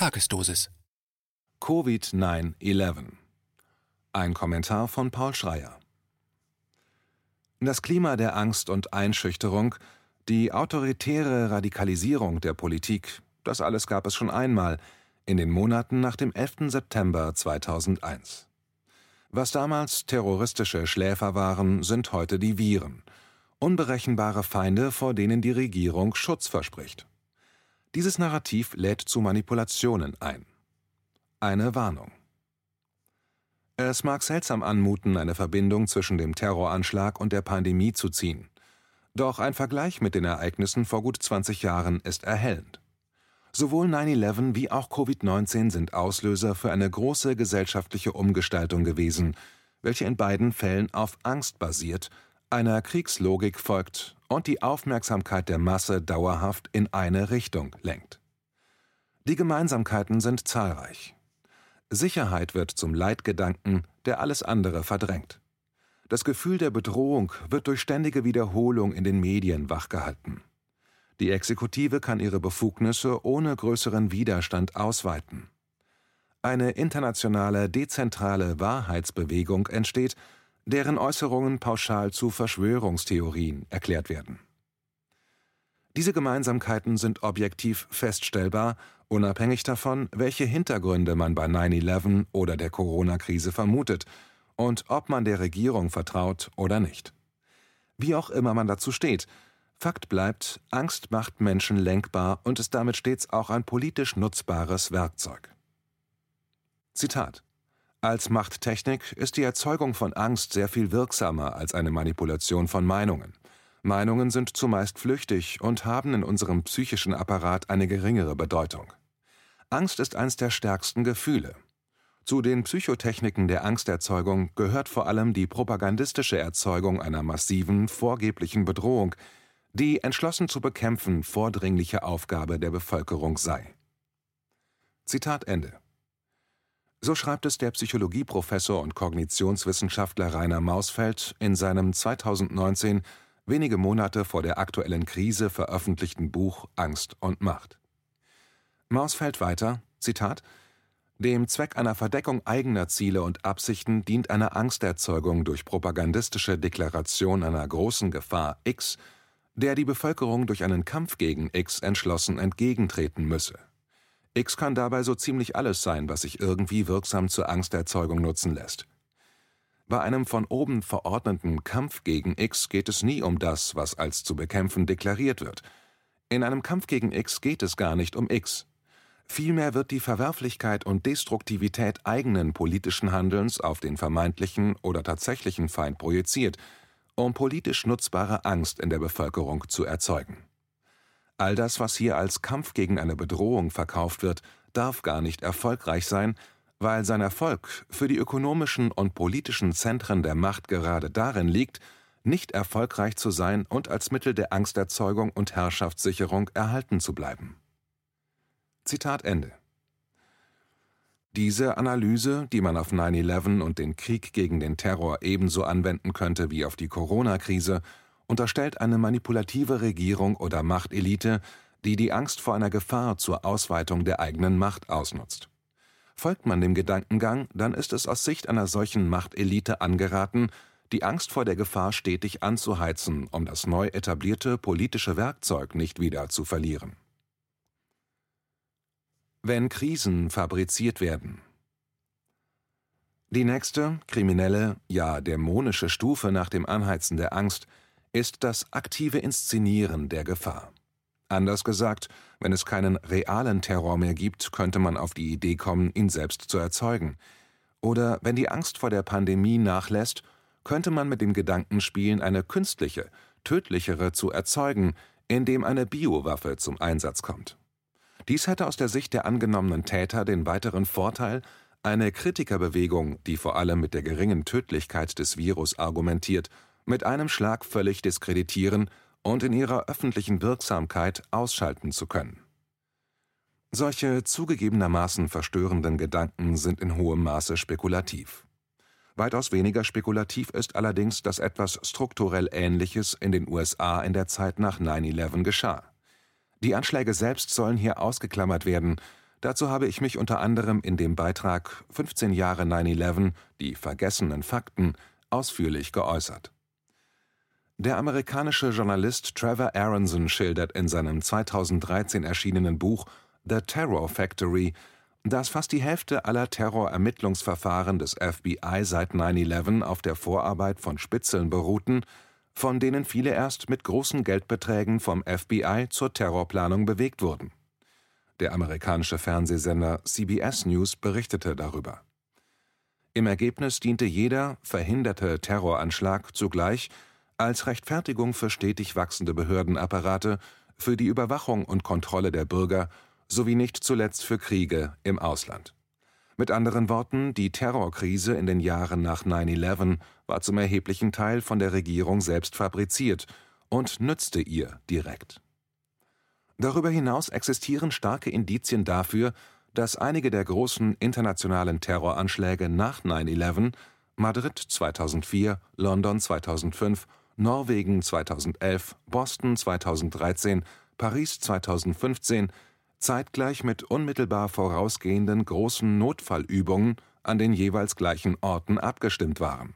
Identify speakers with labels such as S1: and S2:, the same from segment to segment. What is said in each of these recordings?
S1: Tagesdosis.
S2: Covid-9-11. Ein Kommentar von Paul Schreier. Das Klima der Angst und Einschüchterung, die autoritäre Radikalisierung der Politik, das alles gab es schon einmal in den Monaten nach dem 11. September 2001. Was damals terroristische Schläfer waren, sind heute die Viren, unberechenbare Feinde, vor denen die Regierung Schutz verspricht. Dieses Narrativ lädt zu Manipulationen ein. Eine Warnung. Es mag seltsam anmuten, eine Verbindung zwischen dem Terroranschlag und der Pandemie zu ziehen. Doch ein Vergleich mit den Ereignissen vor gut 20 Jahren ist erhellend. Sowohl 9-11 wie auch Covid-19 sind Auslöser für eine große gesellschaftliche Umgestaltung gewesen, welche in beiden Fällen auf Angst basiert, einer Kriegslogik folgt und die Aufmerksamkeit der Masse dauerhaft in eine Richtung lenkt. Die Gemeinsamkeiten sind zahlreich. Sicherheit wird zum Leitgedanken, der alles andere verdrängt. Das Gefühl der Bedrohung wird durch ständige Wiederholung in den Medien wachgehalten. Die Exekutive kann ihre Befugnisse ohne größeren Widerstand ausweiten. Eine internationale dezentrale Wahrheitsbewegung entsteht, deren Äußerungen pauschal zu Verschwörungstheorien erklärt werden. Diese Gemeinsamkeiten sind objektiv feststellbar, unabhängig davon, welche Hintergründe man bei 9-11 oder der Corona-Krise vermutet und ob man der Regierung vertraut oder nicht. Wie auch immer man dazu steht, Fakt bleibt, Angst macht Menschen lenkbar und ist damit stets auch ein politisch nutzbares Werkzeug. Zitat als Machttechnik ist die Erzeugung von Angst sehr viel wirksamer als eine Manipulation von Meinungen. Meinungen sind zumeist flüchtig und haben in unserem psychischen Apparat eine geringere Bedeutung. Angst ist eines der stärksten Gefühle. Zu den Psychotechniken der Angsterzeugung gehört vor allem die propagandistische Erzeugung einer massiven, vorgeblichen Bedrohung, die entschlossen zu bekämpfen vordringliche Aufgabe der Bevölkerung sei. Zitat Ende. So schreibt es der Psychologieprofessor und Kognitionswissenschaftler Rainer Mausfeld in seinem 2019, wenige Monate vor der aktuellen Krise veröffentlichten Buch Angst und Macht. Mausfeld weiter, Zitat, dem Zweck einer Verdeckung eigener Ziele und Absichten dient eine Angsterzeugung durch propagandistische Deklaration einer großen Gefahr X, der die Bevölkerung durch einen Kampf gegen X entschlossen entgegentreten müsse. X kann dabei so ziemlich alles sein, was sich irgendwie wirksam zur Angsterzeugung nutzen lässt. Bei einem von oben verordneten Kampf gegen X geht es nie um das, was als zu bekämpfen deklariert wird. In einem Kampf gegen X geht es gar nicht um X. Vielmehr wird die Verwerflichkeit und Destruktivität eigenen politischen Handelns auf den vermeintlichen oder tatsächlichen Feind projiziert, um politisch nutzbare Angst in der Bevölkerung zu erzeugen. All das, was hier als Kampf gegen eine Bedrohung verkauft wird, darf gar nicht erfolgreich sein, weil sein Erfolg für die ökonomischen und politischen Zentren der Macht gerade darin liegt, nicht erfolgreich zu sein und als Mittel der Angsterzeugung und Herrschaftssicherung erhalten zu bleiben. Zitat Ende. Diese Analyse, die man auf 9-11 und den Krieg gegen den Terror ebenso anwenden könnte wie auf die Corona-Krise, unterstellt eine manipulative Regierung oder Machtelite, die die Angst vor einer Gefahr zur Ausweitung der eigenen Macht ausnutzt. Folgt man dem Gedankengang, dann ist es aus Sicht einer solchen Machtelite angeraten, die Angst vor der Gefahr stetig anzuheizen, um das neu etablierte politische Werkzeug nicht wieder zu verlieren. Wenn Krisen fabriziert werden. Die nächste, kriminelle, ja dämonische Stufe nach dem Anheizen der Angst ist das aktive Inszenieren der Gefahr. Anders gesagt, wenn es keinen realen Terror mehr gibt, könnte man auf die Idee kommen, ihn selbst zu erzeugen. Oder wenn die Angst vor der Pandemie nachlässt, könnte man mit dem Gedanken spielen, eine künstliche, tödlichere zu erzeugen, indem eine Biowaffe zum Einsatz kommt. Dies hätte aus der Sicht der angenommenen Täter den weiteren Vorteil, eine Kritikerbewegung, die vor allem mit der geringen Tödlichkeit des Virus argumentiert, mit einem Schlag völlig diskreditieren und in ihrer öffentlichen Wirksamkeit ausschalten zu können. Solche zugegebenermaßen verstörenden Gedanken sind in hohem Maße spekulativ. Weitaus weniger spekulativ ist allerdings, dass etwas strukturell Ähnliches in den USA in der Zeit nach 9-11 geschah. Die Anschläge selbst sollen hier ausgeklammert werden, Dazu habe ich mich unter anderem in dem Beitrag 15 Jahre 9/11 – Die vergessenen Fakten ausführlich geäußert. Der amerikanische Journalist Trevor Aronson schildert in seinem 2013 erschienenen Buch The Terror Factory, dass fast die Hälfte aller Terrorermittlungsverfahren des FBI seit 9/11 auf der Vorarbeit von Spitzeln beruhten, von denen viele erst mit großen Geldbeträgen vom FBI zur Terrorplanung bewegt wurden der amerikanische Fernsehsender CBS News berichtete darüber. Im Ergebnis diente jeder verhinderte Terroranschlag zugleich als Rechtfertigung für stetig wachsende Behördenapparate, für die Überwachung und Kontrolle der Bürger sowie nicht zuletzt für Kriege im Ausland. Mit anderen Worten, die Terrorkrise in den Jahren nach 9/11 war zum erheblichen Teil von der Regierung selbst fabriziert und nützte ihr direkt Darüber hinaus existieren starke Indizien dafür, dass einige der großen internationalen Terroranschläge nach 9/11 Madrid 2004, London 2005, Norwegen 2011, Boston 2013, Paris 2015 zeitgleich mit unmittelbar vorausgehenden großen Notfallübungen an den jeweils gleichen Orten abgestimmt waren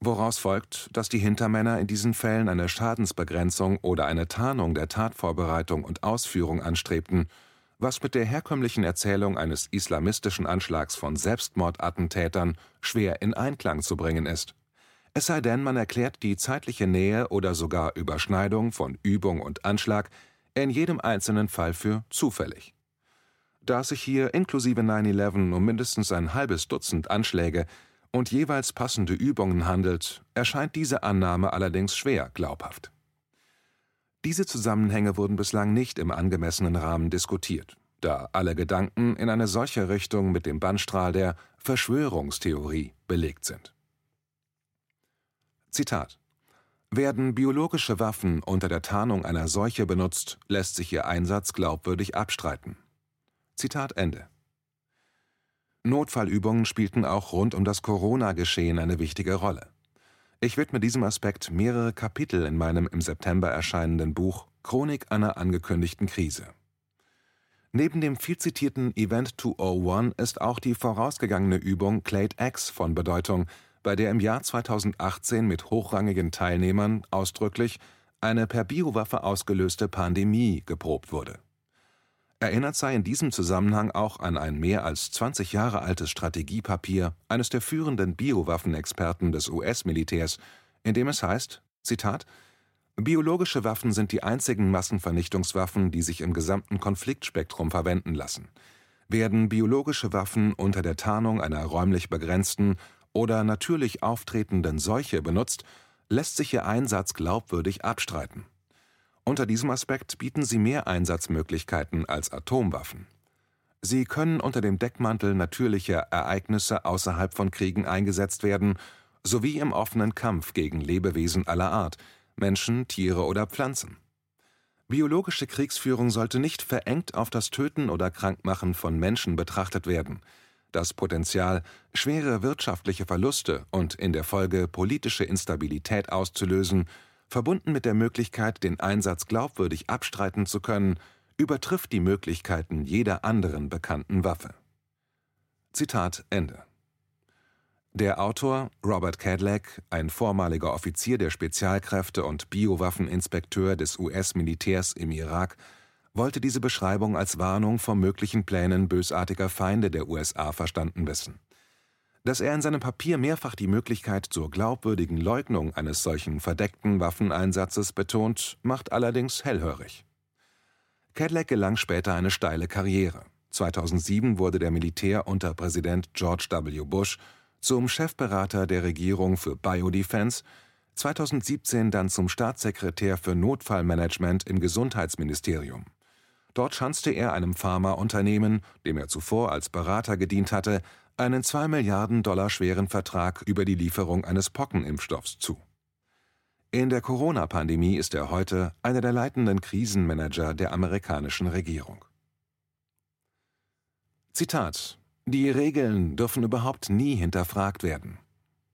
S2: woraus folgt, dass die Hintermänner in diesen Fällen eine Schadensbegrenzung oder eine Tarnung der Tatvorbereitung und Ausführung anstrebten, was mit der herkömmlichen Erzählung eines islamistischen Anschlags von Selbstmordattentätern schwer in Einklang zu bringen ist. Es sei denn, man erklärt die zeitliche Nähe oder sogar Überschneidung von Übung und Anschlag in jedem einzelnen Fall für zufällig. Da es sich hier inklusive 9/11 um mindestens ein halbes Dutzend Anschläge und jeweils passende Übungen handelt, erscheint diese Annahme allerdings schwer glaubhaft. Diese Zusammenhänge wurden bislang nicht im angemessenen Rahmen diskutiert, da alle Gedanken in eine solche Richtung mit dem Bannstrahl der Verschwörungstheorie belegt sind. Zitat Werden biologische Waffen unter der Tarnung einer Seuche benutzt, lässt sich ihr Einsatz glaubwürdig abstreiten. Zitat Ende. Notfallübungen spielten auch rund um das Corona-Geschehen eine wichtige Rolle. Ich widme diesem Aspekt mehrere Kapitel in meinem im September erscheinenden Buch Chronik einer angekündigten Krise. Neben dem viel zitierten Event 201 ist auch die vorausgegangene Übung Clade X von Bedeutung, bei der im Jahr 2018 mit hochrangigen Teilnehmern ausdrücklich eine per Biowaffe ausgelöste Pandemie geprobt wurde Erinnert sei in diesem Zusammenhang auch an ein mehr als 20 Jahre altes Strategiepapier eines der führenden Biowaffenexperten des US-Militärs, in dem es heißt: „ Zitat, Biologische Waffen sind die einzigen Massenvernichtungswaffen, die sich im gesamten Konfliktspektrum verwenden lassen. Werden biologische Waffen unter der Tarnung einer räumlich begrenzten oder natürlich auftretenden Seuche benutzt, lässt sich ihr Einsatz glaubwürdig abstreiten unter diesem Aspekt bieten sie mehr Einsatzmöglichkeiten als Atomwaffen. Sie können unter dem Deckmantel natürlicher Ereignisse außerhalb von Kriegen eingesetzt werden, sowie im offenen Kampf gegen Lebewesen aller Art, Menschen, Tiere oder Pflanzen. Biologische Kriegsführung sollte nicht verengt auf das Töten oder Krankmachen von Menschen betrachtet werden. Das Potenzial, schwere wirtschaftliche Verluste und in der Folge politische Instabilität auszulösen, verbunden mit der Möglichkeit, den Einsatz glaubwürdig abstreiten zu können, übertrifft die Möglichkeiten jeder anderen bekannten Waffe. Zitat Ende. Der Autor Robert Cadillac, ein vormaliger Offizier der Spezialkräfte und Biowaffeninspekteur des US-Militärs im Irak, wollte diese Beschreibung als Warnung vor möglichen Plänen bösartiger Feinde der USA verstanden wissen dass er in seinem Papier mehrfach die Möglichkeit zur glaubwürdigen Leugnung eines solchen verdeckten Waffeneinsatzes betont, macht allerdings hellhörig. Cadillac gelang später eine steile Karriere. 2007 wurde der Militär unter Präsident George W. Bush zum Chefberater der Regierung für Biodefense, 2017 dann zum Staatssekretär für Notfallmanagement im Gesundheitsministerium. Dort schanzte er einem Pharmaunternehmen, dem er zuvor als Berater gedient hatte, einen 2 Milliarden Dollar schweren Vertrag über die Lieferung eines Pockenimpfstoffs zu. In der Corona-Pandemie ist er heute einer der leitenden Krisenmanager der amerikanischen Regierung. Zitat Die Regeln dürfen überhaupt nie hinterfragt werden.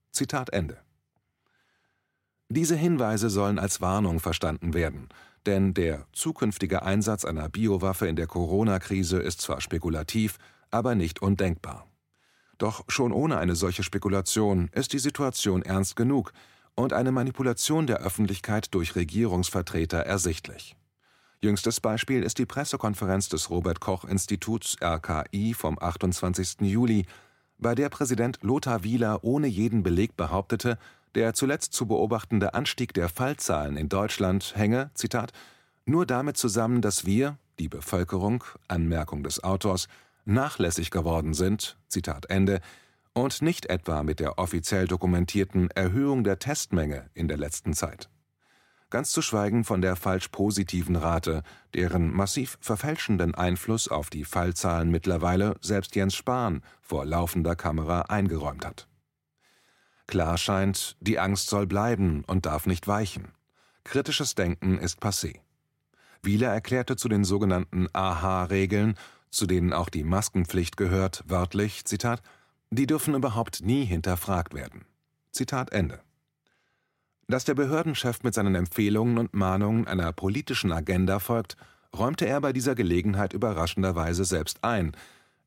S2: Zitat Ende. Diese Hinweise sollen als Warnung verstanden werden, Denn der zukünftige Einsatz einer Biowaffe in der Corona-Krise ist zwar spekulativ, aber nicht undenkbar. Doch schon ohne eine solche Spekulation ist die Situation ernst genug und eine Manipulation der Öffentlichkeit durch Regierungsvertreter ersichtlich. Jüngstes Beispiel ist die Pressekonferenz des Robert Koch Instituts RKI vom 28. Juli, bei der Präsident Lothar Wieler ohne jeden Beleg behauptete, der zuletzt zu beobachtende Anstieg der Fallzahlen in Deutschland hänge, Zitat, nur damit zusammen, dass wir, die Bevölkerung, Anmerkung des Autors, nachlässig geworden sind, Zitat Ende, und nicht etwa mit der offiziell dokumentierten Erhöhung der Testmenge in der letzten Zeit. Ganz zu schweigen von der falsch positiven Rate, deren massiv verfälschenden Einfluss auf die Fallzahlen mittlerweile selbst Jens Spahn vor laufender Kamera eingeräumt hat. Klar scheint, die Angst soll bleiben und darf nicht weichen. Kritisches Denken ist passé. Wieler erklärte zu den sogenannten AHA-Regeln, zu denen auch die Maskenpflicht gehört, wörtlich, Zitat, die dürfen überhaupt nie hinterfragt werden. Zitat Ende. Dass der Behördenchef mit seinen Empfehlungen und Mahnungen einer politischen Agenda folgt, räumte er bei dieser Gelegenheit überraschenderweise selbst ein.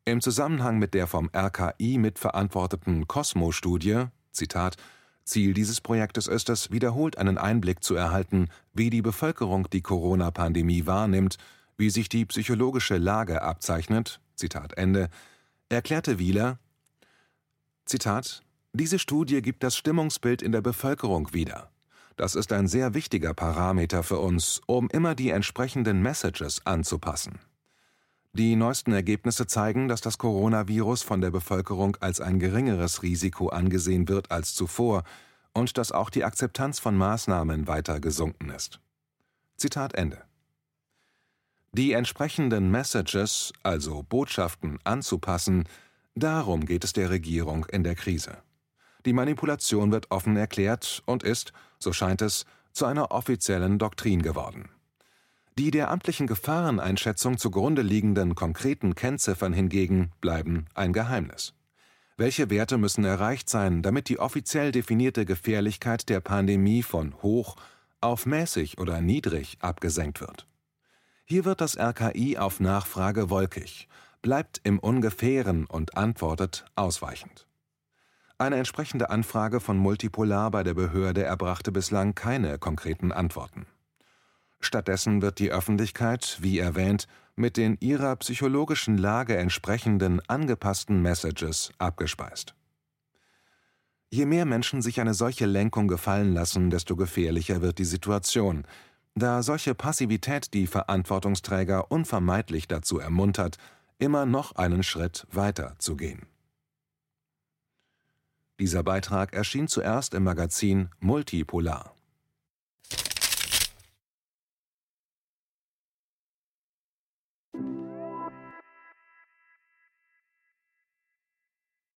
S2: Im Zusammenhang mit der vom RKI mitverantworteten Cosmo-Studie Zitat Ziel dieses Projektes ist es, wiederholt einen Einblick zu erhalten, wie die Bevölkerung die Corona-Pandemie wahrnimmt, wie sich die psychologische Lage abzeichnet, Zitat Ende, erklärte Wieler, Zitat, diese Studie gibt das Stimmungsbild in der Bevölkerung wieder. Das ist ein sehr wichtiger Parameter für uns, um immer die entsprechenden Messages anzupassen. Die neuesten Ergebnisse zeigen, dass das Coronavirus von der Bevölkerung als ein geringeres Risiko angesehen wird als zuvor und dass auch die Akzeptanz von Maßnahmen weiter gesunken ist. Zitat Ende. Die entsprechenden Messages, also Botschaften, anzupassen, darum geht es der Regierung in der Krise. Die Manipulation wird offen erklärt und ist, so scheint es, zu einer offiziellen Doktrin geworden. Die der amtlichen Gefahreneinschätzung zugrunde liegenden konkreten Kennziffern hingegen bleiben ein Geheimnis. Welche Werte müssen erreicht sein, damit die offiziell definierte Gefährlichkeit der Pandemie von hoch auf mäßig oder niedrig abgesenkt wird? Hier wird das RKI auf Nachfrage wolkig, bleibt im Ungefähren und antwortet ausweichend. Eine entsprechende Anfrage von Multipolar bei der Behörde erbrachte bislang keine konkreten Antworten. Stattdessen wird die Öffentlichkeit, wie erwähnt, mit den ihrer psychologischen Lage entsprechenden angepassten Messages abgespeist. Je mehr Menschen sich eine solche Lenkung gefallen lassen, desto gefährlicher wird die Situation, da solche Passivität die Verantwortungsträger unvermeidlich dazu ermuntert, immer noch einen Schritt weiter zu gehen. Dieser Beitrag erschien zuerst im Magazin Multipolar.